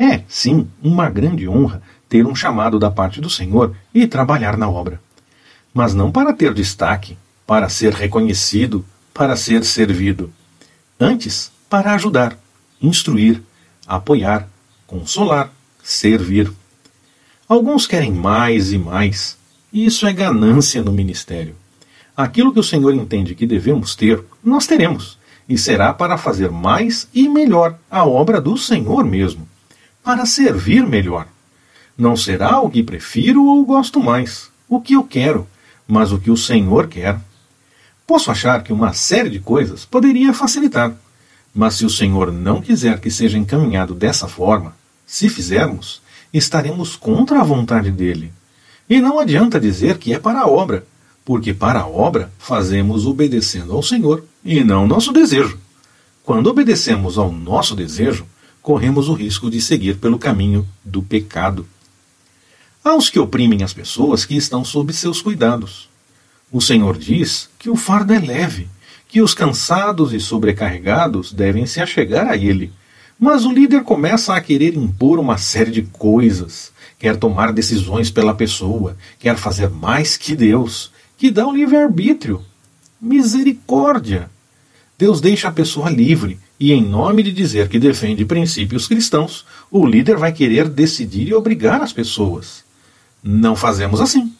É, sim, uma grande honra ter um chamado da parte do Senhor e trabalhar na obra. Mas não para ter destaque, para ser reconhecido, para ser servido. Antes, para ajudar, instruir, apoiar, consolar, servir. Alguns querem mais e mais, e isso é ganância no ministério. Aquilo que o Senhor entende que devemos ter, nós teremos, e será para fazer mais e melhor a obra do Senhor mesmo, para servir melhor. Não será o que prefiro ou gosto mais, o que eu quero, mas o que o Senhor quer. Posso achar que uma série de coisas poderia facilitar, mas se o Senhor não quiser que seja encaminhado dessa forma, se fizermos, estaremos contra a vontade dele. E não adianta dizer que é para a obra, porque para a obra fazemos obedecendo ao Senhor e não nosso desejo. Quando obedecemos ao nosso desejo, corremos o risco de seguir pelo caminho do pecado. Há os que oprimem as pessoas que estão sob seus cuidados. O Senhor diz que o fardo é leve, que os cansados e sobrecarregados devem se achegar a Ele. Mas o líder começa a querer impor uma série de coisas, quer tomar decisões pela pessoa, quer fazer mais que Deus, que dá o livre-arbítrio. Misericórdia! Deus deixa a pessoa livre e, em nome de dizer que defende princípios cristãos, o líder vai querer decidir e obrigar as pessoas. Não fazemos assim.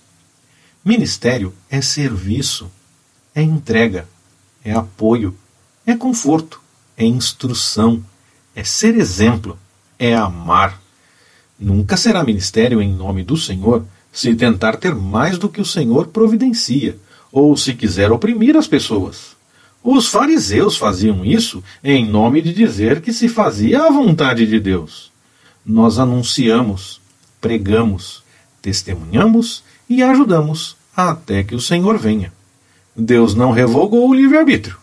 Ministério é serviço, é entrega, é apoio, é conforto, é instrução, é ser exemplo, é amar. Nunca será ministério em nome do Senhor se tentar ter mais do que o Senhor providencia, ou se quiser oprimir as pessoas. Os fariseus faziam isso em nome de dizer que se fazia a vontade de Deus. Nós anunciamos, pregamos, testemunhamos e ajudamos até que o Senhor venha. Deus não revogou o livre-arbítrio.